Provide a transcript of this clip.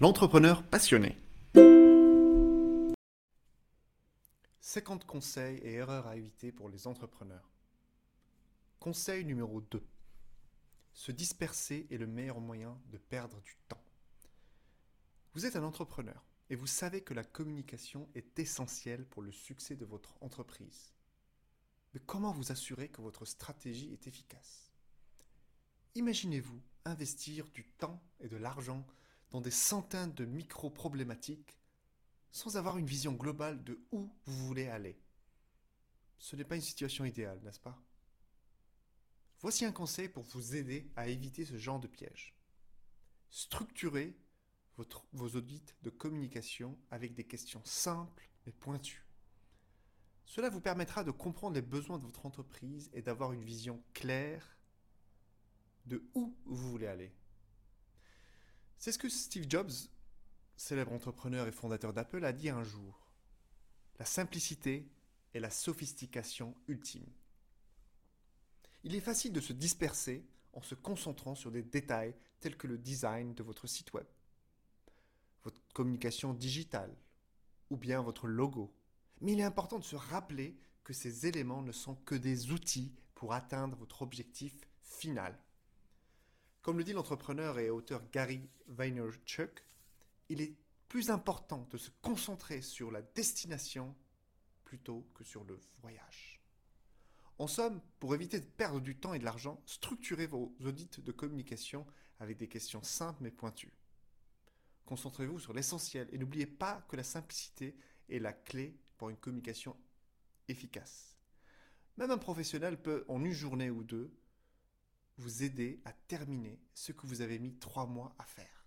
L'entrepreneur passionné. 50 conseils et erreurs à éviter pour les entrepreneurs. Conseil numéro 2. Se disperser est le meilleur moyen de perdre du temps. Vous êtes un entrepreneur et vous savez que la communication est essentielle pour le succès de votre entreprise. Mais comment vous assurer que votre stratégie est efficace? Imaginez-vous investir du temps et de l'argent dans des centaines de micro-problématiques sans avoir une vision globale de où vous voulez aller. Ce n'est pas une situation idéale, n'est-ce pas? Voici un conseil pour vous aider à éviter ce genre de piège. Structurez vos audits de communication avec des questions simples et pointues. Cela vous permettra de comprendre les besoins de votre entreprise et d'avoir une vision claire de où vous voulez aller. C'est ce que Steve Jobs, célèbre entrepreneur et fondateur d'Apple, a dit un jour. La simplicité est la sophistication ultime. Il est facile de se disperser en se concentrant sur des détails tels que le design de votre site web, votre communication digitale ou bien votre logo. Mais il est important de se rappeler que ces éléments ne sont que des outils pour atteindre votre objectif final. Comme le dit l'entrepreneur et auteur Gary Vaynerchuk, il est plus important de se concentrer sur la destination plutôt que sur le voyage. En somme, pour éviter de perdre du temps et de l'argent, structurez vos audits de communication avec des questions simples mais pointues. Concentrez-vous sur l'essentiel et n'oubliez pas que la simplicité est la clé pour une communication efficace. Même un professionnel peut, en une journée ou deux, vous aider à terminer ce que vous avez mis trois mois à faire.